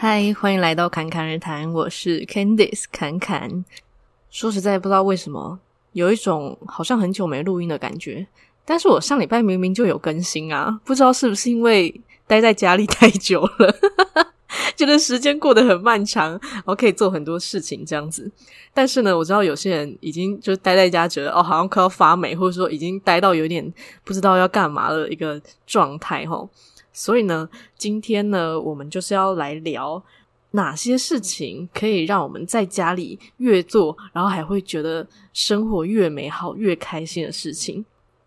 嗨，欢迎来到侃侃而谈，我是 Candice 侃侃。说实在，不知道为什么有一种好像很久没录音的感觉。但是我上礼拜明明就有更新啊，不知道是不是因为待在家里太久了，觉得时间过得很漫长，然后可以做很多事情这样子。但是呢，我知道有些人已经就待在家，觉得哦，好像快要发霉，或者说已经待到有点不知道要干嘛的一个状态齁。所以呢，今天呢，我们就是要来聊哪些事情可以让我们在家里越做，然后还会觉得生活越美好、越开心的事情。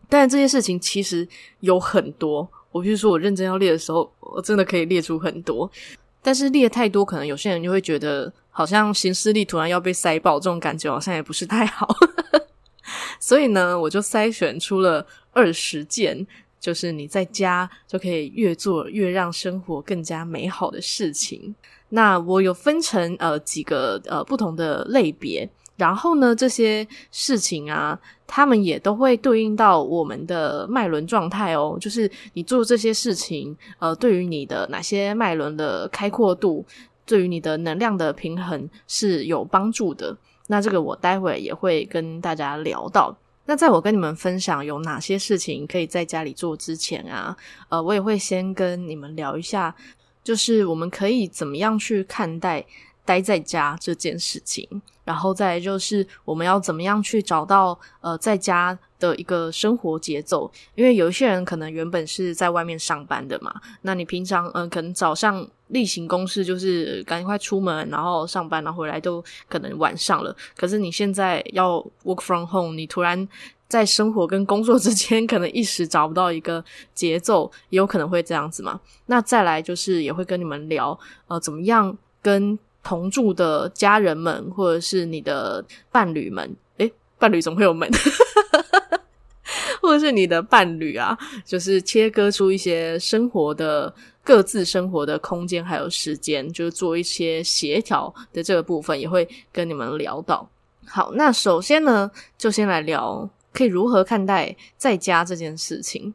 但这些事情其实有很多，我比如说我认真要列的时候，我真的可以列出很多。但是列太多，可能有些人就会觉得好像行事历突然要被塞爆，这种感觉好像也不是太好。所以呢，我就筛选出了二十件。就是你在家就可以越做越让生活更加美好的事情。那我有分成呃几个呃不同的类别，然后呢，这些事情啊，他们也都会对应到我们的脉轮状态哦。就是你做这些事情，呃，对于你的哪些脉轮的开阔度，对于你的能量的平衡是有帮助的。那这个我待会也会跟大家聊到。那在我跟你们分享有哪些事情可以在家里做之前啊，呃，我也会先跟你们聊一下，就是我们可以怎么样去看待待在家这件事情，然后再就是我们要怎么样去找到呃在家的一个生活节奏，因为有一些人可能原本是在外面上班的嘛，那你平常嗯、可能早上。例行公事就是赶快出门，然后上班，然后回来都可能晚上了。可是你现在要 work from home，你突然在生活跟工作之间可能一时找不到一个节奏，也有可能会这样子嘛。那再来就是也会跟你们聊，呃，怎么样跟同住的家人们或者是你的伴侣们，诶，伴侣总会有门，或者是你的伴侣啊，就是切割出一些生活的。各自生活的空间还有时间，就是做一些协调的这个部分，也会跟你们聊到。好，那首先呢，就先来聊可以如何看待在家这件事情。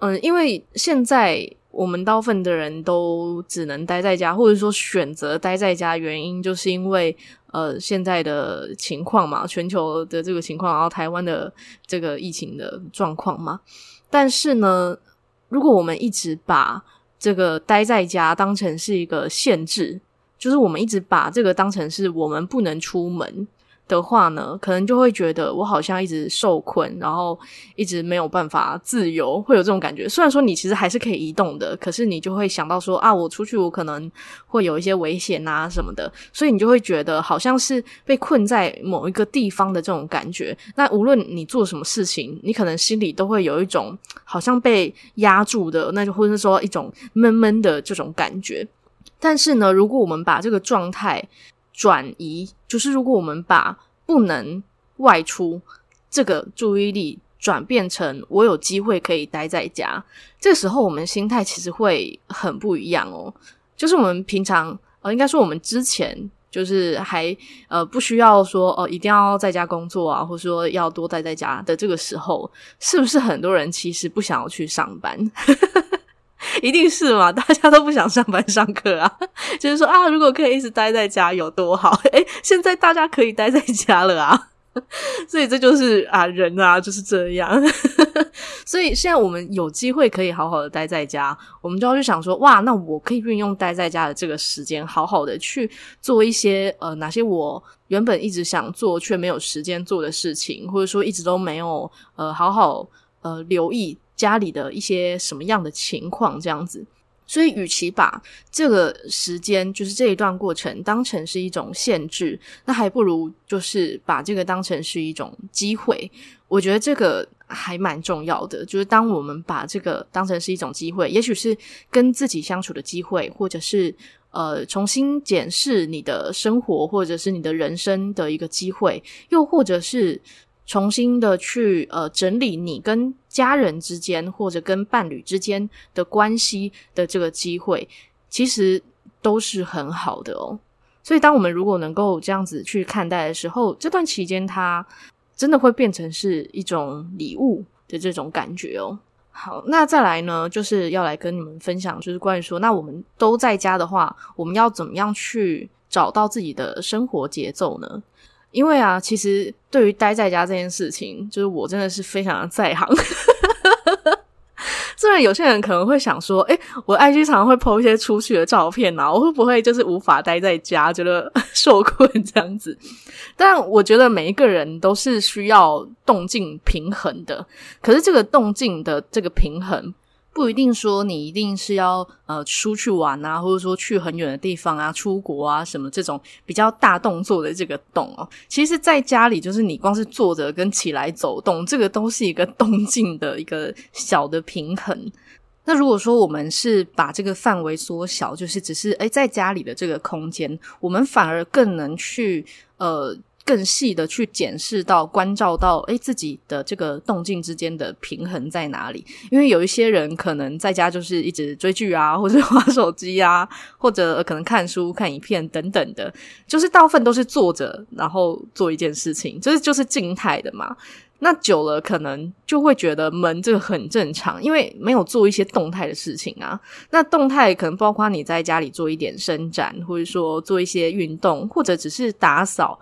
嗯，因为现在我们大部分的人都只能待在家，或者说选择待在家，原因就是因为呃现在的情况嘛，全球的这个情况，然后台湾的这个疫情的状况嘛。但是呢，如果我们一直把这个待在家当成是一个限制，就是我们一直把这个当成是我们不能出门。的话呢，可能就会觉得我好像一直受困，然后一直没有办法自由，会有这种感觉。虽然说你其实还是可以移动的，可是你就会想到说啊，我出去我可能会有一些危险啊什么的，所以你就会觉得好像是被困在某一个地方的这种感觉。那无论你做什么事情，你可能心里都会有一种好像被压住的，那就或者是说一种闷闷的这种感觉。但是呢，如果我们把这个状态，转移就是，如果我们把不能外出这个注意力转变成我有机会可以待在家，这时候我们心态其实会很不一样哦。就是我们平常呃，应该说我们之前就是还呃不需要说哦，一定要在家工作啊，或者说要多待在家的这个时候，是不是很多人其实不想要去上班？一定是嘛，大家都不想上班上课啊，就是说啊，如果可以一直待在家有多好？诶，现在大家可以待在家了啊，所以这就是啊，人啊就是这样。所以现在我们有机会可以好好的待在家，我们就要去想说，哇，那我可以运用待在家的这个时间，好好的去做一些呃，哪些我原本一直想做却没有时间做的事情，或者说一直都没有呃，好好呃留意。家里的一些什么样的情况这样子，所以与其把这个时间，就是这一段过程当成是一种限制，那还不如就是把这个当成是一种机会。我觉得这个还蛮重要的，就是当我们把这个当成是一种机会，也许是跟自己相处的机会，或者是呃重新检视你的生活，或者是你的人生的一个机会，又或者是。重新的去呃整理你跟家人之间或者跟伴侣之间的关系的这个机会，其实都是很好的哦。所以，当我们如果能够这样子去看待的时候，这段期间它真的会变成是一种礼物的这种感觉哦。好，那再来呢，就是要来跟你们分享，就是关于说，那我们都在家的话，我们要怎么样去找到自己的生活节奏呢？因为啊，其实对于待在家这件事情，就是我真的是非常的在行。虽然有些人可能会想说，诶，我 IG 常常会 po 一些出去的照片啊，我会不会就是无法待在家，觉得 受困这样子？但我觉得每一个人都是需要动静平衡的，可是这个动静的这个平衡。不一定说你一定是要呃出去玩啊，或者说去很远的地方啊，出国啊什么这种比较大动作的这个动哦。其实，在家里就是你光是坐着跟起来走动，这个都是一个动静的一个小的平衡。那如果说我们是把这个范围缩小，就是只是诶在家里的这个空间，我们反而更能去呃。更细的去检视到、关照到，诶，自己的这个动静之间的平衡在哪里？因为有一些人可能在家就是一直追剧啊，或者 玩手机啊，或者可能看书、看影片等等的，就是大部分都是坐着，然后做一件事情，就是就是静态的嘛。那久了可能就会觉得闷，这个很正常，因为没有做一些动态的事情啊。那动态可能包括你在家里做一点伸展，或者说做一些运动，或者只是打扫。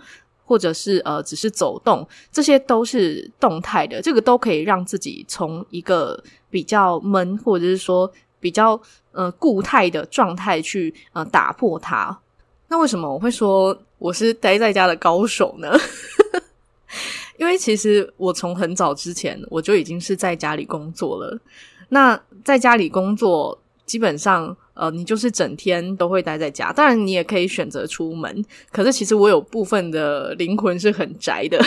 或者是呃，只是走动，这些都是动态的，这个都可以让自己从一个比较闷，或者是说比较呃固态的状态去呃打破它。那为什么我会说我是待在家的高手呢？因为其实我从很早之前我就已经是在家里工作了。那在家里工作，基本上。呃，你就是整天都会待在家，当然你也可以选择出门。可是其实我有部分的灵魂是很宅的，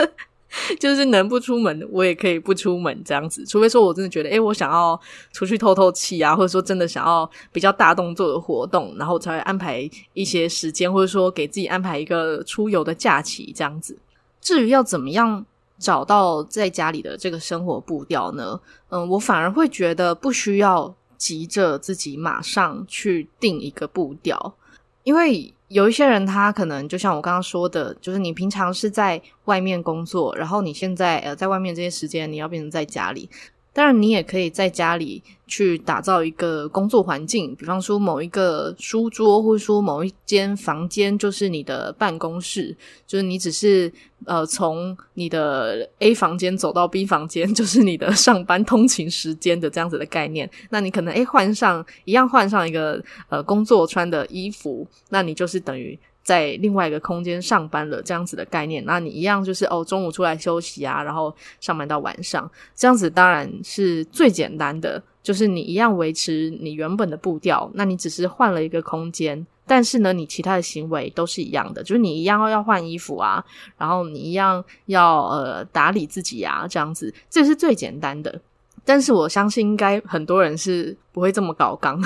就是能不出门，我也可以不出门这样子。除非说我真的觉得，诶，我想要出去透透气啊，或者说真的想要比较大动作的活动，然后才会安排一些时间，或者说给自己安排一个出游的假期这样子。至于要怎么样找到在家里的这个生活步调呢？嗯，我反而会觉得不需要。急着自己马上去定一个步调，因为有一些人他可能就像我刚刚说的，就是你平常是在外面工作，然后你现在呃在外面这些时间你要变成在家里。当然，你也可以在家里去打造一个工作环境，比方说某一个书桌，或者说某一间房间就是你的办公室，就是你只是呃从你的 A 房间走到 B 房间，就是你的上班通勤时间的这样子的概念。那你可能诶换上一样换上一个呃工作穿的衣服，那你就是等于。在另外一个空间上班了，这样子的概念，那你一样就是哦，中午出来休息啊，然后上班到晚上，这样子当然是最简单的，就是你一样维持你原本的步调，那你只是换了一个空间，但是呢，你其他的行为都是一样的，就是你一样要换衣服啊，然后你一样要呃打理自己啊，这样子，这是最简单的。但是我相信应该很多人是不会这么搞刚。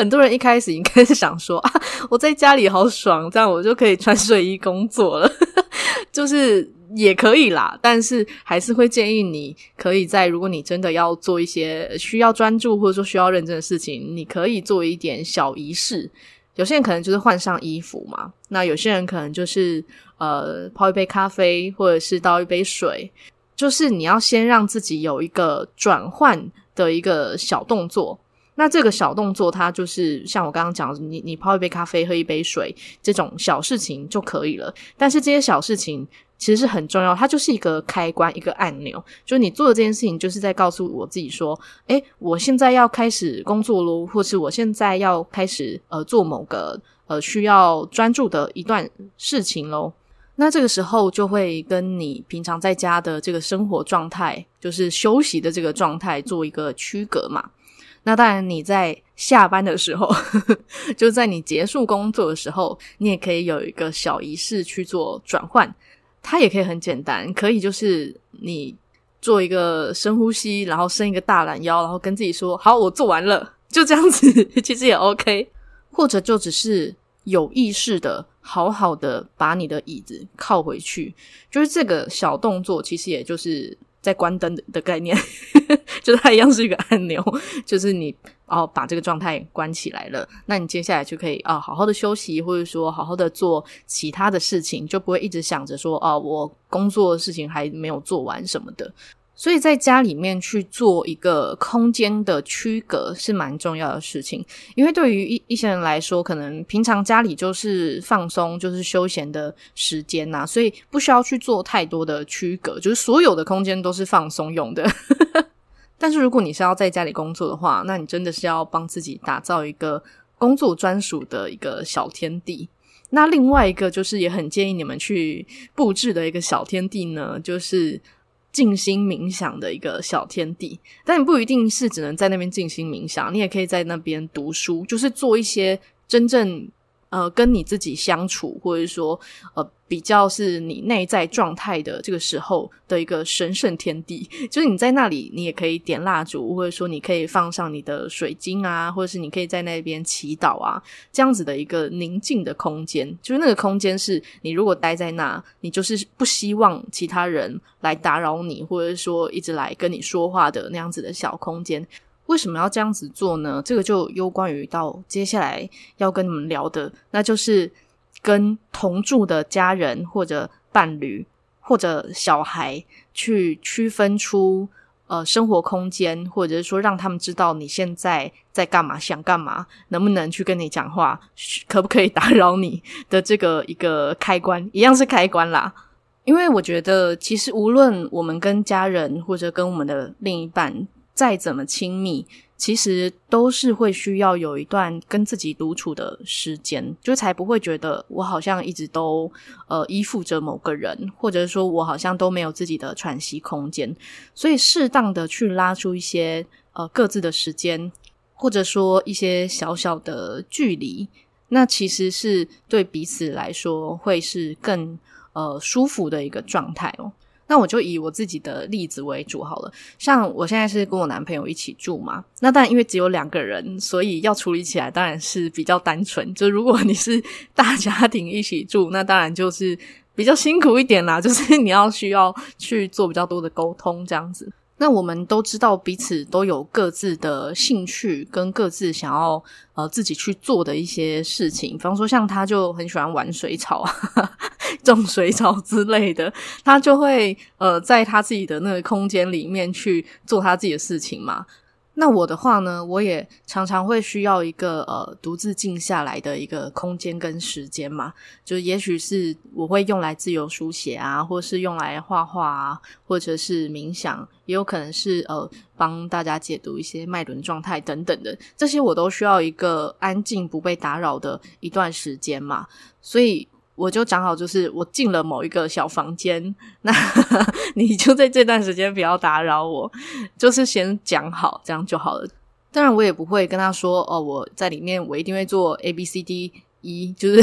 很多人一开始应该是想说 啊，我在家里好爽，这样我就可以穿睡衣工作了，就是也可以啦。但是还是会建议你可以在，如果你真的要做一些需要专注或者说需要认真的事情，你可以做一点小仪式。有些人可能就是换上衣服嘛，那有些人可能就是呃泡一杯咖啡，或者是倒一杯水，就是你要先让自己有一个转换的一个小动作。那这个小动作，它就是像我刚刚讲，你你泡一杯咖啡，喝一杯水，这种小事情就可以了。但是这些小事情其实是很重要，它就是一个开关，一个按钮。就是你做的这件事情，就是在告诉我自己说：诶，我现在要开始工作喽，或是我现在要开始呃做某个呃需要专注的一段事情喽。那这个时候就会跟你平常在家的这个生活状态，就是休息的这个状态做一个区隔嘛。那当然，你在下班的时候，就在你结束工作的时候，你也可以有一个小仪式去做转换。它也可以很简单，可以就是你做一个深呼吸，然后伸一个大懒腰，然后跟自己说：“好，我做完了。”就这样子，其实也 OK。或者就只是有意识的，好好的把你的椅子靠回去，就是这个小动作，其实也就是。在关灯的概念，就它一样是一个按钮，就是你哦把这个状态关起来了，那你接下来就可以啊、好好的休息，或者说好好的做其他的事情，就不会一直想着说哦我工作的事情还没有做完什么的。所以在家里面去做一个空间的区隔是蛮重要的事情，因为对于一一些人来说，可能平常家里就是放松，就是休闲的时间呐，所以不需要去做太多的区隔，就是所有的空间都是放松用的。但是如果你是要在家里工作的话，那你真的是要帮自己打造一个工作专属的一个小天地。那另外一个就是也很建议你们去布置的一个小天地呢，就是。静心冥想的一个小天地，但你不一定是只能在那边静心冥想，你也可以在那边读书，就是做一些真正。呃，跟你自己相处，或者说，呃，比较是你内在状态的这个时候的一个神圣天地，就是你在那里，你也可以点蜡烛，或者说你可以放上你的水晶啊，或者是你可以在那边祈祷啊，这样子的一个宁静的空间，就是那个空间是你如果待在那，你就是不希望其他人来打扰你，或者说一直来跟你说话的那样子的小空间。为什么要这样子做呢？这个就攸关于到接下来要跟你们聊的，那就是跟同住的家人或者伴侣或者小孩去区分出呃生活空间，或者是说让他们知道你现在在干嘛，想干嘛，能不能去跟你讲话，可不可以打扰你的这个一个开关，一样是开关啦。因为我觉得，其实无论我们跟家人或者跟我们的另一半。再怎么亲密，其实都是会需要有一段跟自己独处的时间，就才不会觉得我好像一直都呃依附着某个人，或者说我好像都没有自己的喘息空间。所以适当的去拉出一些呃各自的时间，或者说一些小小的距离，那其实是对彼此来说会是更呃舒服的一个状态哦。那我就以我自己的例子为主好了，像我现在是跟我男朋友一起住嘛，那但因为只有两个人，所以要处理起来当然是比较单纯。就如果你是大家庭一起住，那当然就是比较辛苦一点啦，就是你要需要去做比较多的沟通这样子。那我们都知道彼此都有各自的兴趣跟各自想要呃自己去做的一些事情，比方说像他就很喜欢玩水草啊，种水草之类的，他就会呃在他自己的那个空间里面去做他自己的事情嘛。那我的话呢，我也常常会需要一个呃独自静下来的一个空间跟时间嘛，就也许是我会用来自由书写啊，或是用来画画啊，或者是冥想，也有可能是呃帮大家解读一些脉轮状态等等的，这些我都需要一个安静不被打扰的一段时间嘛，所以。我就讲好，就是我进了某一个小房间，那 你就在这段时间不要打扰我，就是先讲好，这样就好了。当然，我也不会跟他说哦，我在里面，我一定会做 A B C D。一 就是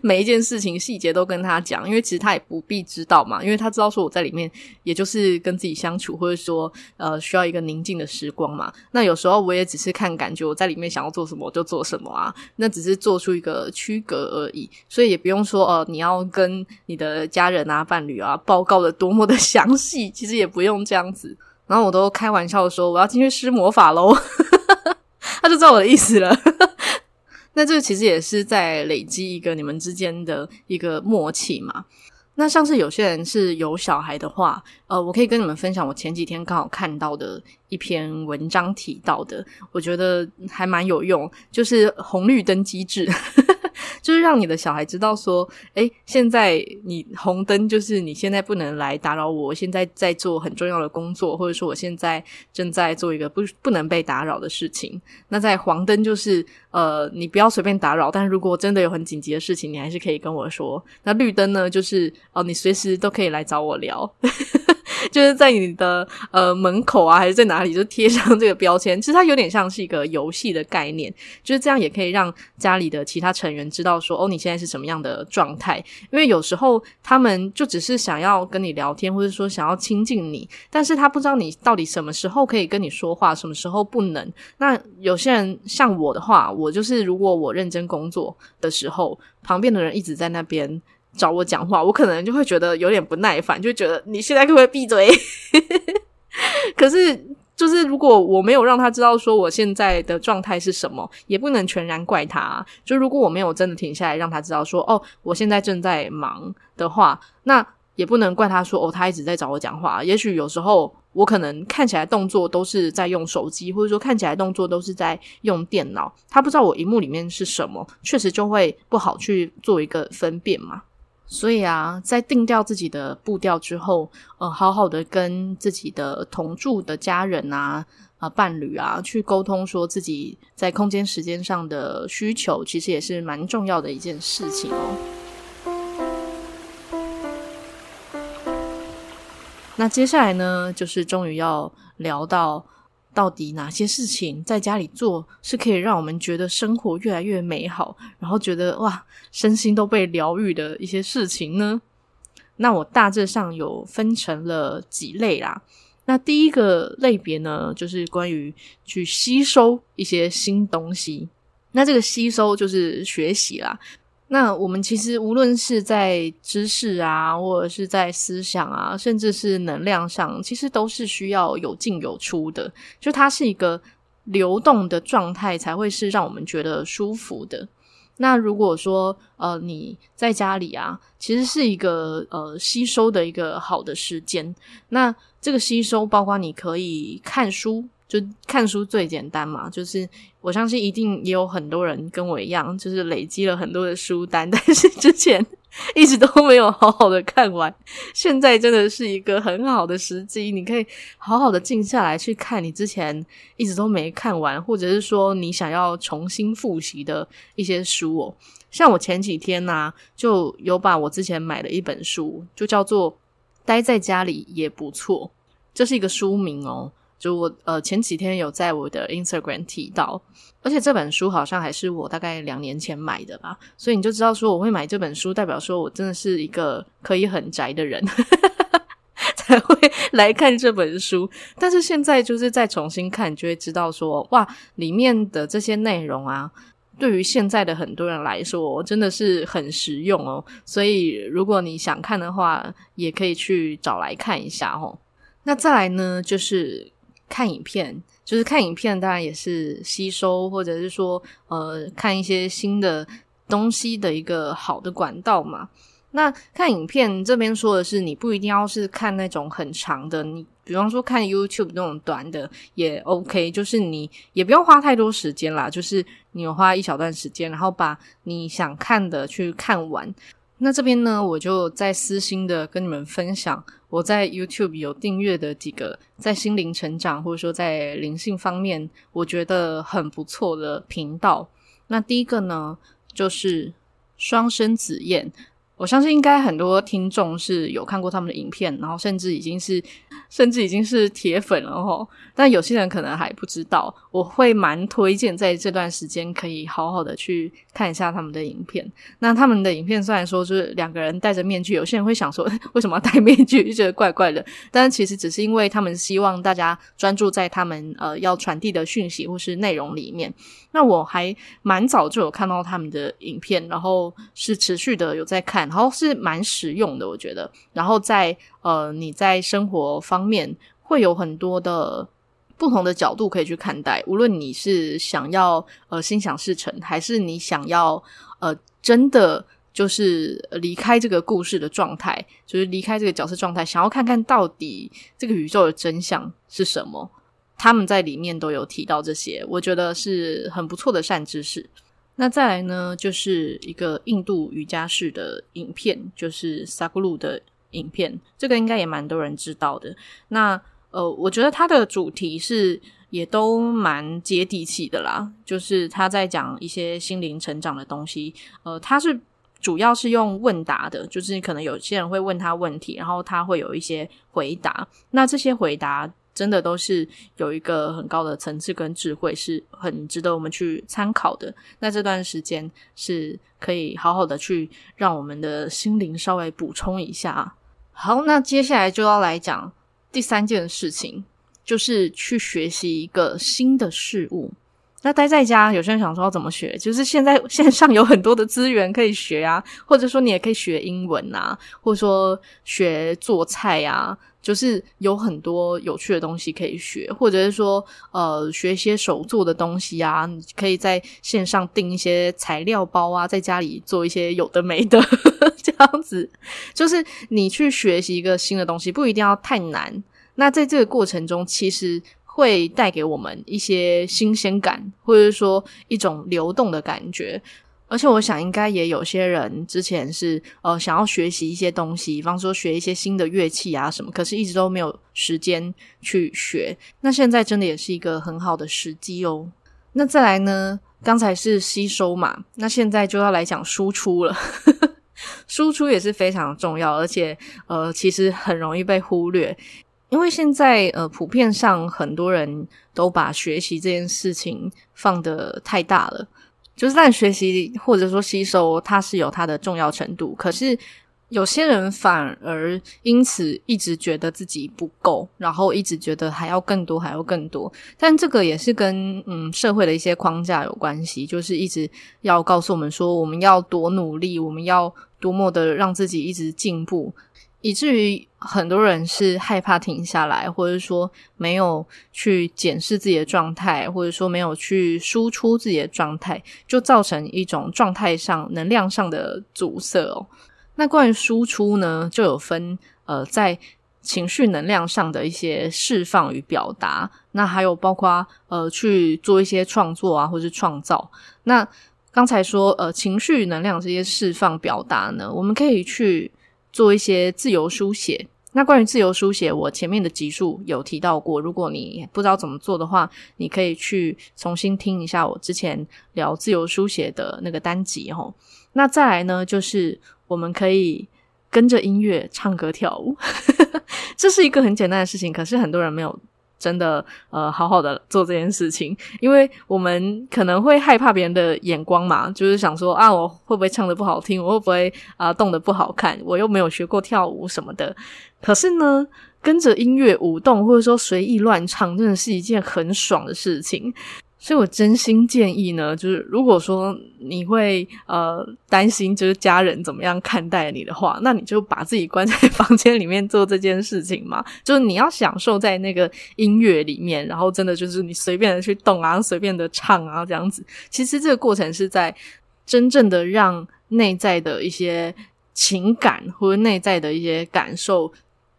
每一件事情细节都跟他讲，因为其实他也不必知道嘛，因为他知道说我在里面，也就是跟自己相处，或者说呃需要一个宁静的时光嘛。那有时候我也只是看感觉，我在里面想要做什么就做什么啊，那只是做出一个区隔而已，所以也不用说哦、呃，你要跟你的家人啊、伴侣啊报告的多么的 详细，其实也不用这样子。然后我都开玩笑说我要进去施魔法喽，他就知道我的意思了。那这个其实也是在累积一个你们之间的一个默契嘛。那像是有些人是有小孩的话，呃，我可以跟你们分享我前几天刚好看到的一篇文章提到的，我觉得还蛮有用，就是红绿灯机制。就是让你的小孩知道说，诶，现在你红灯就是你现在不能来打扰我，我现在在做很重要的工作，或者说我现在正在做一个不不能被打扰的事情。那在黄灯就是，呃，你不要随便打扰，但如果真的有很紧急的事情，你还是可以跟我说。那绿灯呢，就是哦，你随时都可以来找我聊。就是在你的呃门口啊，还是在哪里，就贴上这个标签。其实它有点像是一个游戏的概念，就是这样也可以让家里的其他成员知道说，哦，你现在是什么样的状态。因为有时候他们就只是想要跟你聊天，或者说想要亲近你，但是他不知道你到底什么时候可以跟你说话，什么时候不能。那有些人像我的话，我就是如果我认真工作的时候，旁边的人一直在那边。找我讲话，我可能就会觉得有点不耐烦，就觉得你现在可不可以闭嘴？可是，就是如果我没有让他知道说我现在的状态是什么，也不能全然怪他。就如果我没有真的停下来让他知道说，哦，我现在正在忙的话，那也不能怪他说哦，他一直在找我讲话。也许有时候我可能看起来动作都是在用手机，或者说看起来动作都是在用电脑，他不知道我荧幕里面是什么，确实就会不好去做一个分辨嘛。所以啊，在定调自己的步调之后，呃，好好的跟自己的同住的家人啊、啊、呃、伴侣啊去沟通，说自己在空间时间上的需求，其实也是蛮重要的一件事情哦。那接下来呢，就是终于要聊到到底哪些事情在家里做是可以让我们觉得生活越来越美好，然后觉得哇，身心都被疗愈的一些事情呢？那我大致上有分成了几类啦。那第一个类别呢，就是关于去吸收一些新东西。那这个吸收就是学习啦。那我们其实无论是在知识啊，或者是在思想啊，甚至是能量上，其实都是需要有进有出的。就它是一个流动的状态，才会是让我们觉得舒服的。那如果说呃你在家里啊，其实是一个呃吸收的一个好的时间。那这个吸收包括你可以看书。就看书最简单嘛，就是我相信一定也有很多人跟我一样，就是累积了很多的书单，但是之前一直都没有好好的看完。现在真的是一个很好的时机，你可以好好的静下来去看你之前一直都没看完，或者是说你想要重新复习的一些书哦。像我前几天呢、就有把我之前买的一本书，就叫做《待在家里也不错》，这是一个书名哦。就我呃前几天有在我的 Instagram 提到，而且这本书好像还是我大概两年前买的吧，所以你就知道说我会买这本书，代表说我真的是一个可以很宅的人，才会来看这本书。但是现在就是再重新看，就会知道说哇，里面的这些内容啊，对于现在的很多人来说真的是很实用哦。所以如果你想看的话，也可以去找来看一下哦。那再来呢，就是。看影片，就是看影片，当然也是吸收，或者是说，呃，看一些新的东西的一个好的管道嘛。那看影片这边说的是，你不一定要是看那种很长的，你比方说看 YouTube 那种短的也 OK，就是你也不用花太多时间啦，就是你有花一小段时间，然后把你想看的去看完。那这边呢，我就在私心的跟你们分享，我在 YouTube 有订阅的几个在心灵成长或者说在灵性方面，我觉得很不错的频道。那第一个呢，就是双生子燕。我相信应该很多听众是有看过他们的影片，然后甚至已经是甚至已经是铁粉了齁。但有些人可能还不知道，我会蛮推荐在这段时间可以好好的去看一下他们的影片。那他们的影片虽然说就是两个人戴着面具，有些人会想说 为什么要戴面具，就觉得怪怪的。但其实只是因为他们希望大家专注在他们呃要传递的讯息或是内容里面。那我还蛮早就有看到他们的影片，然后是持续的有在看，然后是蛮实用的，我觉得。然后在呃你在生活方面会有很多的不同的角度可以去看待，无论你是想要呃心想事成，还是你想要呃真的就是离开这个故事的状态，就是离开这个角色状态，想要看看到底这个宇宙的真相是什么。他们在里面都有提到这些，我觉得是很不错的善知识。那再来呢，就是一个印度瑜伽式的影片，就是萨古鲁的影片，这个应该也蛮多人知道的。那呃，我觉得它的主题是也都蛮接地气的啦，就是他在讲一些心灵成长的东西。呃，他是主要是用问答的，就是可能有些人会问他问题，然后他会有一些回答。那这些回答。真的都是有一个很高的层次跟智慧，是很值得我们去参考的。那这段时间是可以好好的去让我们的心灵稍微补充一下。好，那接下来就要来讲第三件事情，就是去学习一个新的事物。那待在家，有些人想说要怎么学？就是现在线上有很多的资源可以学啊，或者说你也可以学英文啊，或者说学做菜啊。就是有很多有趣的东西可以学，或者是说，呃，学一些手做的东西啊，你可以在线上订一些材料包啊，在家里做一些有的没的，这样子，就是你去学习一个新的东西，不一定要太难。那在这个过程中，其实会带给我们一些新鲜感，或者说一种流动的感觉。而且我想，应该也有些人之前是呃想要学习一些东西，比方说学一些新的乐器啊什么，可是一直都没有时间去学。那现在真的也是一个很好的时机哦。那再来呢，刚才是吸收嘛，那现在就要来讲输出了。输出也是非常重要，而且呃其实很容易被忽略，因为现在呃普遍上很多人都把学习这件事情放得太大了。就是在学习或者说吸收，它是有它的重要程度。可是有些人反而因此一直觉得自己不够，然后一直觉得还要更多，还要更多。但这个也是跟嗯社会的一些框架有关系，就是一直要告诉我们说，我们要多努力，我们要多么的让自己一直进步。以至于很多人是害怕停下来，或者说没有去检视自己的状态，或者说没有去输出自己的状态，就造成一种状态上、能量上的阻塞哦。那关于输出呢，就有分呃，在情绪能量上的一些释放与表达，那还有包括呃去做一些创作啊，或是创造。那刚才说呃情绪能量这些释放表达呢，我们可以去。做一些自由书写。那关于自由书写，我前面的集数有提到过。如果你不知道怎么做的话，你可以去重新听一下我之前聊自由书写的那个单集哦。那再来呢，就是我们可以跟着音乐唱歌跳舞，这是一个很简单的事情，可是很多人没有。真的，呃，好好的做这件事情，因为我们可能会害怕别人的眼光嘛，就是想说啊，我会不会唱的不好听？我会不会啊，动的不好看？我又没有学过跳舞什么的。可是呢，跟着音乐舞动，或者说随意乱唱，真的是一件很爽的事情。所以我真心建议呢，就是如果说你会呃担心就是家人怎么样看待你的话，那你就把自己关在房间里面做这件事情嘛。就是你要享受在那个音乐里面，然后真的就是你随便的去动啊，随便的唱啊，这样子。其实这个过程是在真正的让内在的一些情感或者内在的一些感受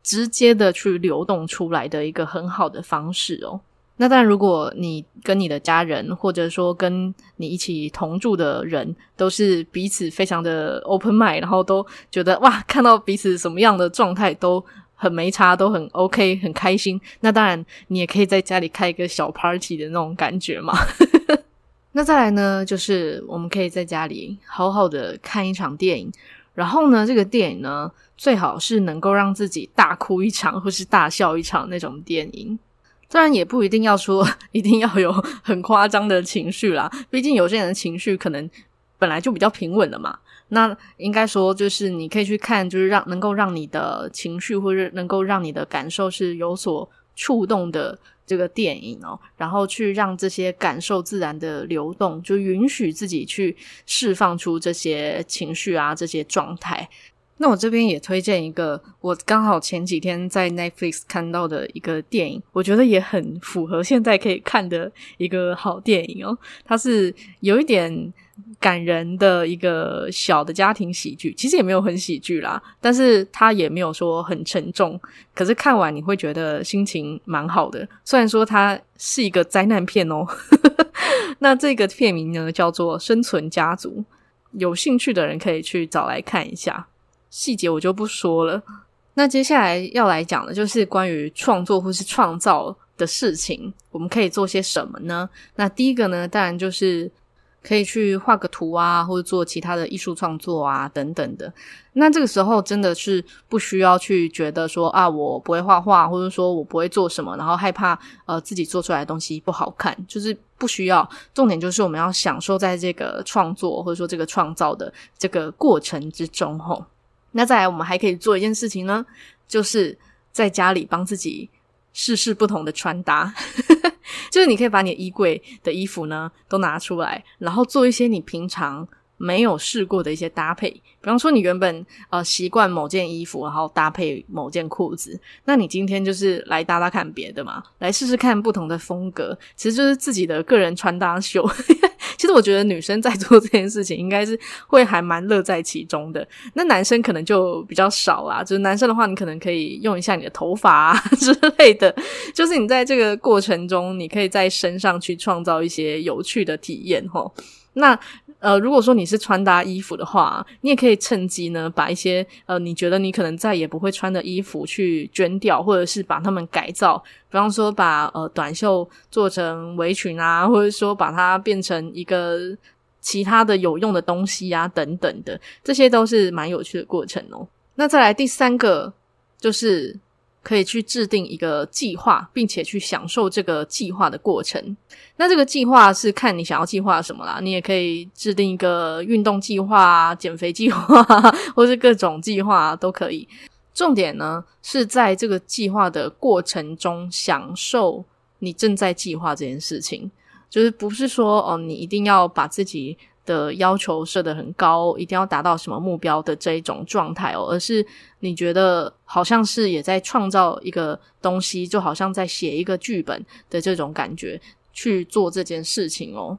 直接的去流动出来的一个很好的方式哦。那当然，如果你跟你的家人，或者说跟你一起同住的人，都是彼此非常的 open mind，然后都觉得哇，看到彼此什么样的状态都很没差，都很 OK，很开心。那当然，你也可以在家里开一个小 party 的那种感觉嘛。那再来呢，就是我们可以在家里好好的看一场电影，然后呢，这个电影呢，最好是能够让自己大哭一场或是大笑一场那种电影。当然也不一定要说 一定要有 很夸张的情绪啦，毕竟有些人的情绪可能本来就比较平稳了嘛。那应该说就是你可以去看，就是让能够让你的情绪或者能够让你的感受是有所触动的这个电影哦，然后去让这些感受自然的流动，就允许自己去释放出这些情绪啊，这些状态。那我这边也推荐一个，我刚好前几天在 Netflix 看到的一个电影，我觉得也很符合现在可以看的一个好电影哦。它是有一点感人的一个小的家庭喜剧，其实也没有很喜剧啦，但是它也没有说很沉重，可是看完你会觉得心情蛮好的。虽然说它是一个灾难片哦，那这个片名呢叫做《生存家族》，有兴趣的人可以去找来看一下。细节我就不说了。那接下来要来讲的就是关于创作或是创造的事情，我们可以做些什么呢？那第一个呢，当然就是可以去画个图啊，或者做其他的艺术创作啊，等等的。那这个时候真的是不需要去觉得说啊，我不会画画，或者说我不会做什么，然后害怕呃自己做出来的东西不好看，就是不需要。重点就是我们要享受在这个创作或者说这个创造的这个过程之中，吼。那再来，我们还可以做一件事情呢，就是在家里帮自己试试不同的穿搭，就是你可以把你的衣柜的衣服呢都拿出来，然后做一些你平常没有试过的一些搭配，比方说你原本呃习惯某件衣服，然后搭配某件裤子，那你今天就是来搭搭看别的嘛，来试试看不同的风格，其实就是自己的个人穿搭秀。其实我觉得女生在做这件事情，应该是会还蛮乐在其中的。那男生可能就比较少啦，就是男生的话，你可能可以用一下你的头发啊 之类的，就是你在这个过程中，你可以在身上去创造一些有趣的体验齁。那呃，如果说你是穿搭衣服的话，你也可以趁机呢，把一些呃，你觉得你可能再也不会穿的衣服去捐掉，或者是把它们改造，比方说把呃短袖做成围裙啊，或者说把它变成一个其他的有用的东西啊，等等的，这些都是蛮有趣的过程哦。那再来第三个就是。可以去制定一个计划，并且去享受这个计划的过程。那这个计划是看你想要计划什么啦。你也可以制定一个运动计划、减肥计划，或是各种计划都可以。重点呢是在这个计划的过程中享受你正在计划这件事情，就是不是说哦，你一定要把自己。的要求设得很高，一定要达到什么目标的这一种状态哦，而是你觉得好像是也在创造一个东西，就好像在写一个剧本的这种感觉去做这件事情哦。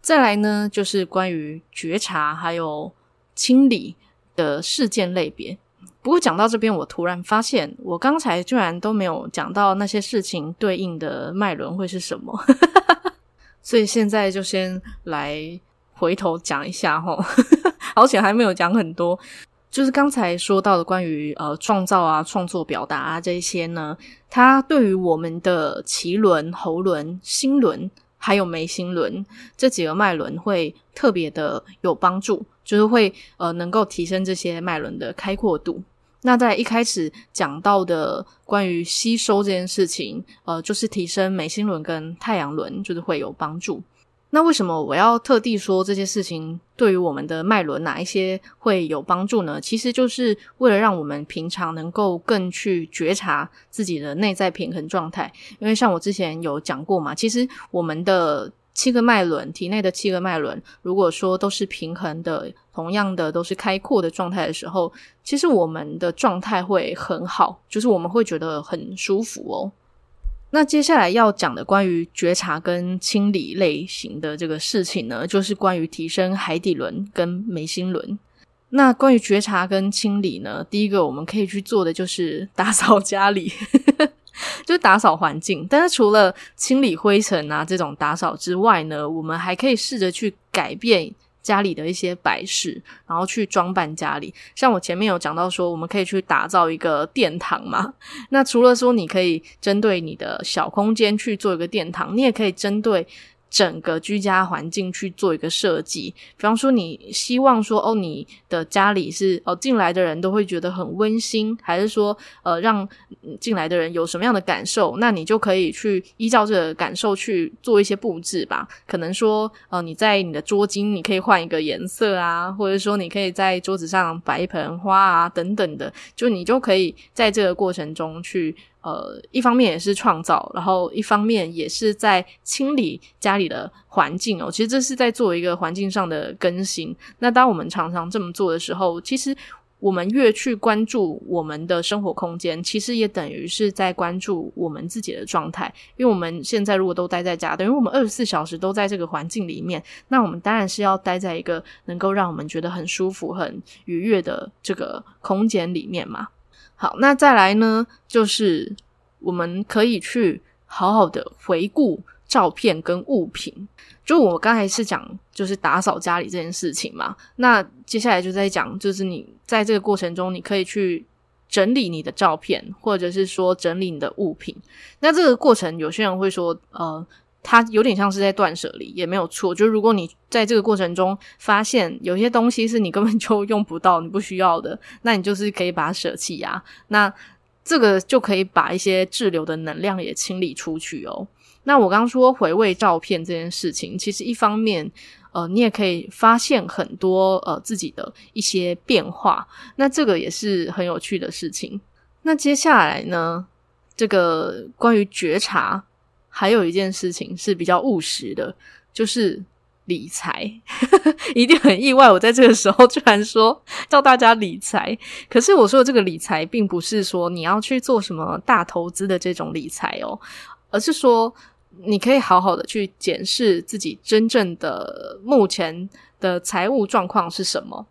再来呢，就是关于觉察还有清理的事件类别。不过讲到这边，我突然发现，我刚才居然都没有讲到那些事情对应的脉轮会是什么，所以现在就先来。回头讲一下哈，而且还没有讲很多，就是刚才说到的关于呃创造啊、创作、表达啊这些呢，它对于我们的脐轮、喉轮、心轮还有眉心轮这几个脉轮会特别的有帮助，就是会呃能够提升这些脉轮的开阔度。那在一开始讲到的关于吸收这件事情，呃，就是提升眉心轮跟太阳轮，就是会有帮助。那为什么我要特地说这些事情对于我们的脉轮哪一些会有帮助呢？其实就是为了让我们平常能够更去觉察自己的内在平衡状态。因为像我之前有讲过嘛，其实我们的七个脉轮，体内的七个脉轮，如果说都是平衡的，同样的都是开阔的状态的时候，其实我们的状态会很好，就是我们会觉得很舒服哦。那接下来要讲的关于觉察跟清理类型的这个事情呢，就是关于提升海底轮跟眉心轮。那关于觉察跟清理呢，第一个我们可以去做的就是打扫家里，就打扫环境。但是除了清理灰尘啊这种打扫之外呢，我们还可以试着去改变。家里的一些摆饰，然后去装扮家里。像我前面有讲到说，我们可以去打造一个殿堂嘛。那除了说你可以针对你的小空间去做一个殿堂，你也可以针对。整个居家环境去做一个设计，比方说你希望说哦，你的家里是哦进来的人都会觉得很温馨，还是说呃让进来的人有什么样的感受？那你就可以去依照这个感受去做一些布置吧。可能说呃你在你的桌巾你可以换一个颜色啊，或者说你可以在桌子上摆一盆花啊等等的，就你就可以在这个过程中去。呃，一方面也是创造，然后一方面也是在清理家里的环境哦。其实这是在做一个环境上的更新。那当我们常常这么做的时候，其实我们越去关注我们的生活空间，其实也等于是在关注我们自己的状态。因为我们现在如果都待在家，等于我们二十四小时都在这个环境里面，那我们当然是要待在一个能够让我们觉得很舒服、很愉悦的这个空间里面嘛。好，那再来呢，就是我们可以去好好的回顾照片跟物品。就我刚才是讲，就是打扫家里这件事情嘛。那接下来就在讲，就是你在这个过程中，你可以去整理你的照片，或者是说整理你的物品。那这个过程，有些人会说，呃。它有点像是在断舍离，也没有错。就如果你在这个过程中发现有些东西是你根本就用不到、你不需要的，那你就是可以把它舍弃呀。那这个就可以把一些滞留的能量也清理出去哦。那我刚刚说回味照片这件事情，其实一方面，呃，你也可以发现很多呃自己的一些变化，那这个也是很有趣的事情。那接下来呢，这个关于觉察。还有一件事情是比较务实的，就是理财，一定很意外。我在这个时候居然说叫大家理财，可是我说的这个理财，并不是说你要去做什么大投资的这种理财哦，而是说你可以好好的去检视自己真正的目前的财务状况是什么。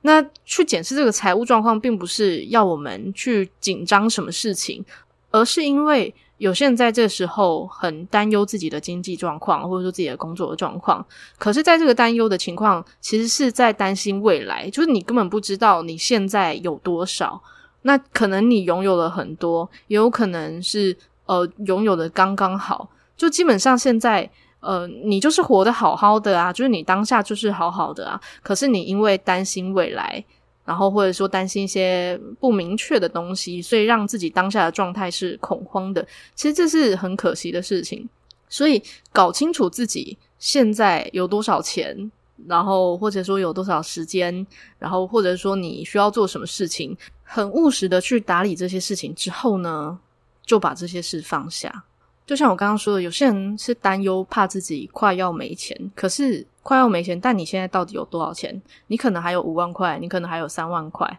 那去检视这个财务状况，并不是要我们去紧张什么事情，而是因为。有些人在这时候很担忧自己的经济状况，或者说自己的工作的状况。可是，在这个担忧的情况，其实是在担心未来，就是你根本不知道你现在有多少。那可能你拥有了很多，也有可能是呃拥有的刚刚好。就基本上现在呃你就是活得好好的啊，就是你当下就是好好的啊。可是你因为担心未来。然后或者说担心一些不明确的东西，所以让自己当下的状态是恐慌的。其实这是很可惜的事情。所以搞清楚自己现在有多少钱，然后或者说有多少时间，然后或者说你需要做什么事情，很务实的去打理这些事情之后呢，就把这些事放下。就像我刚刚说的，有些人是担忧怕自己快要没钱，可是。快要没钱，但你现在到底有多少钱？你可能还有五万块，你可能还有三万块，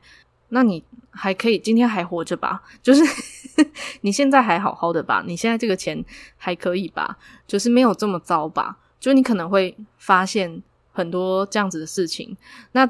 那你还可以今天还活着吧？就是 你现在还好好的吧？你现在这个钱还可以吧？就是没有这么糟吧？就你可能会发现很多这样子的事情，那。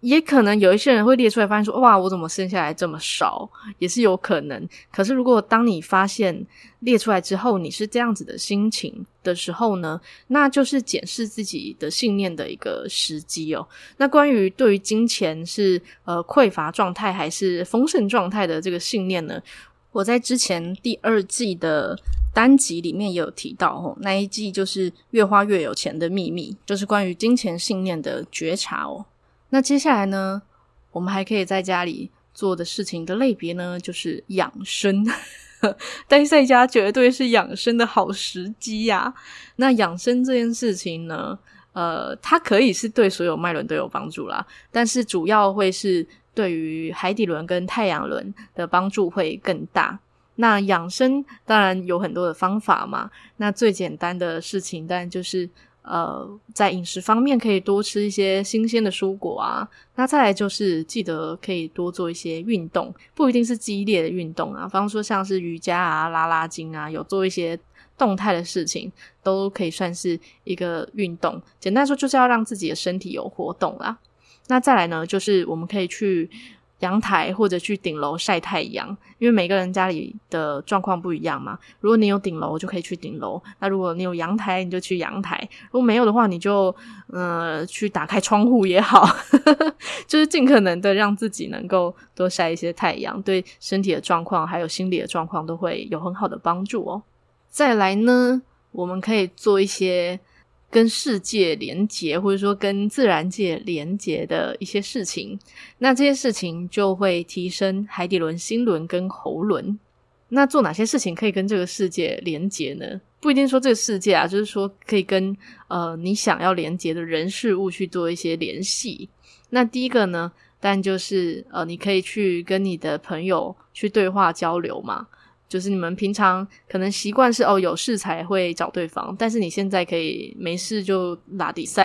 也可能有一些人会列出来，发现说：“哇，我怎么生下来这么少？”也是有可能。可是，如果当你发现列出来之后，你是这样子的心情的时候呢，那就是检视自己的信念的一个时机哦。那关于对于金钱是呃匮乏状态还是丰盛状态的这个信念呢，我在之前第二季的单集里面也有提到哦。那一季就是越花越有钱的秘密，就是关于金钱信念的觉察哦。那接下来呢，我们还可以在家里做的事情的类别呢，就是养生。待在家绝对是养生的好时机呀。那养生这件事情呢，呃，它可以是对所有脉轮都有帮助啦，但是主要会是对于海底轮跟太阳轮的帮助会更大。那养生当然有很多的方法嘛，那最简单的事情当然就是。呃，在饮食方面可以多吃一些新鲜的蔬果啊。那再来就是记得可以多做一些运动，不一定是激烈的运动啊，比方说像是瑜伽啊、拉拉筋啊，有做一些动态的事情，都可以算是一个运动。简单说就是要让自己的身体有活动啦。那再来呢，就是我们可以去。阳台或者去顶楼晒太阳，因为每个人家里的状况不一样嘛。如果你有顶楼，就可以去顶楼；那如果你有阳台，你就去阳台；如果没有的话，你就呃去打开窗户也好，就是尽可能的让自己能够多晒一些太阳，对身体的状况还有心理的状况都会有很好的帮助哦。再来呢，我们可以做一些。跟世界连结，或者说跟自然界连结的一些事情，那这些事情就会提升海底轮、心轮跟喉轮。那做哪些事情可以跟这个世界连结呢？不一定说这个世界啊，就是说可以跟呃你想要连接的人事物去做一些联系。那第一个呢，当然就是呃你可以去跟你的朋友去对话交流嘛。就是你们平常可能习惯是哦有事才会找对方，但是你现在可以没事就拉比赛，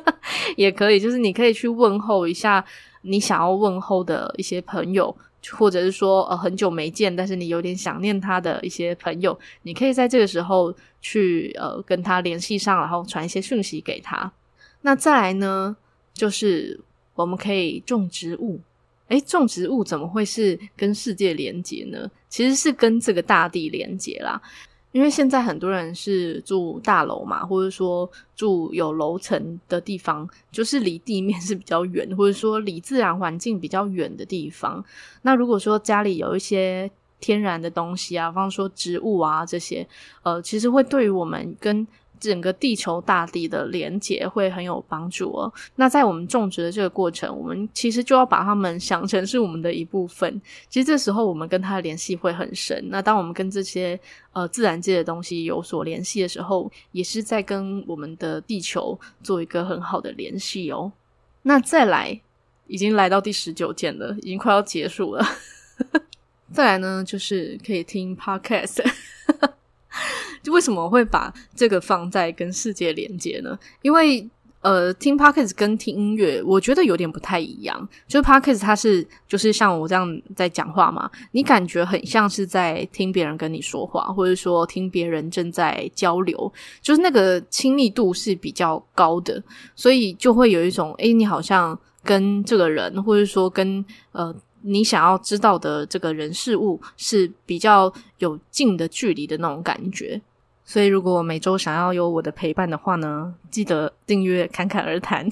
也可以。就是你可以去问候一下你想要问候的一些朋友，或者是说呃很久没见，但是你有点想念他的一些朋友，你可以在这个时候去呃跟他联系上，然后传一些讯息给他。那再来呢，就是我们可以种植物。诶，种植物怎么会是跟世界连接呢？其实是跟这个大地连接啦。因为现在很多人是住大楼嘛，或者说住有楼层的地方，就是离地面是比较远，或者说离自然环境比较远的地方。那如果说家里有一些天然的东西啊，比方说植物啊这些，呃，其实会对于我们跟整个地球大地的连结会很有帮助哦。那在我们种植的这个过程，我们其实就要把它们想成是我们的一部分。其实这时候我们跟它的联系会很深。那当我们跟这些呃自然界的东西有所联系的时候，也是在跟我们的地球做一个很好的联系哦。那再来，已经来到第十九件了，已经快要结束了。再来呢，就是可以听 podcast。为什么会把这个放在跟世界连接呢？因为呃，听 Podcast 跟听音乐，我觉得有点不太一样。就是 Podcast 它是就是像我这样在讲话嘛，你感觉很像是在听别人跟你说话，或者说听别人正在交流，就是那个亲密度是比较高的，所以就会有一种，诶，你好像跟这个人，或者说跟呃你想要知道的这个人事物是比较有近的距离的那种感觉。所以，如果每周想要有我的陪伴的话呢，记得订阅侃侃而谈。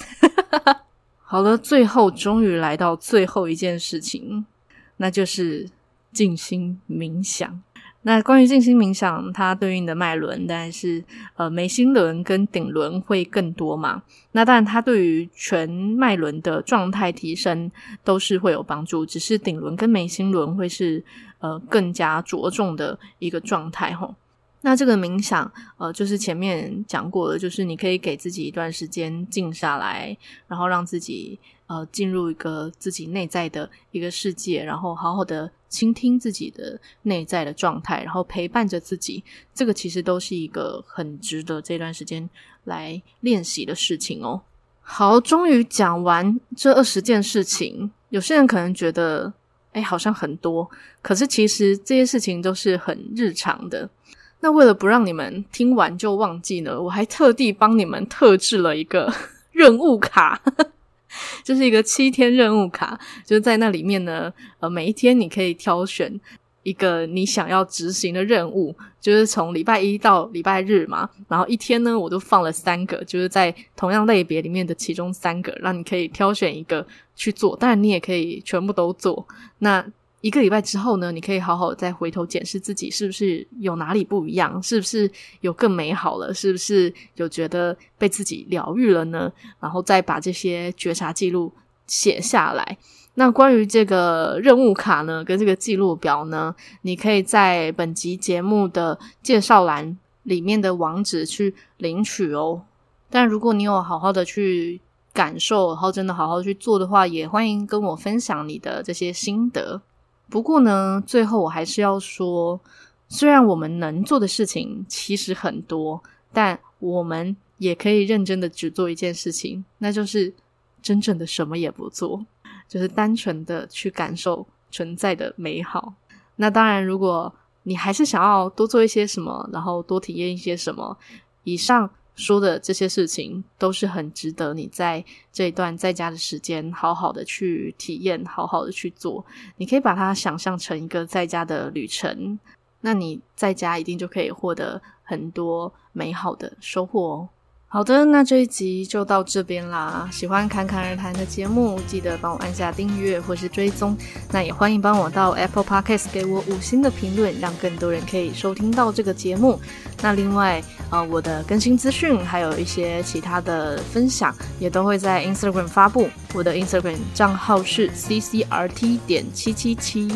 好了，最后终于来到最后一件事情，那就是静心冥想。那关于静心冥想，它对应的脉轮当然是呃眉心轮跟顶轮会更多嘛。那当然，它对于全脉轮的状态提升都是会有帮助，只是顶轮跟眉心轮会是呃更加着重的一个状态吼。那这个冥想，呃，就是前面讲过的，就是你可以给自己一段时间静下来，然后让自己呃进入一个自己内在的一个世界，然后好好的倾听自己的内在的状态，然后陪伴着自己。这个其实都是一个很值得这段时间来练习的事情哦。好，终于讲完这二十件事情，有些人可能觉得，哎，好像很多，可是其实这些事情都是很日常的。那为了不让你们听完就忘记呢，我还特地帮你们特制了一个 任务卡，就是一个七天任务卡，就是在那里面呢，呃，每一天你可以挑选一个你想要执行的任务，就是从礼拜一到礼拜日嘛，然后一天呢，我都放了三个，就是在同样类别里面的其中三个，让你可以挑选一个去做，当然你也可以全部都做。那一个礼拜之后呢，你可以好好再回头检视自己是不是有哪里不一样，是不是有更美好了，是不是有觉得被自己疗愈了呢？然后再把这些觉察记录写下来。那关于这个任务卡呢，跟这个记录表呢，你可以在本集节目的介绍栏里面的网址去领取哦。但如果你有好好的去感受，然后真的好好去做的话，也欢迎跟我分享你的这些心得。不过呢，最后我还是要说，虽然我们能做的事情其实很多，但我们也可以认真的只做一件事情，那就是真正的什么也不做，就是单纯的去感受存在的美好。那当然，如果你还是想要多做一些什么，然后多体验一些什么，以上。说的这些事情都是很值得你在这一段在家的时间好好的去体验，好好的去做。你可以把它想象成一个在家的旅程，那你在家一定就可以获得很多美好的收获哦。好的，那这一集就到这边啦。喜欢侃侃而谈的节目，记得帮我按下订阅或是追踪。那也欢迎帮我到 Apple Podcast 给我五星的评论，让更多人可以收听到这个节目。那另外，呃，我的更新资讯还有一些其他的分享，也都会在 Instagram 发布。我的 Instagram 账号是 ccrt 点七七七。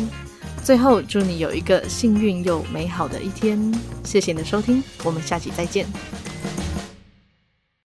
最后，祝你有一个幸运又美好的一天。谢谢你的收听，我们下期再见。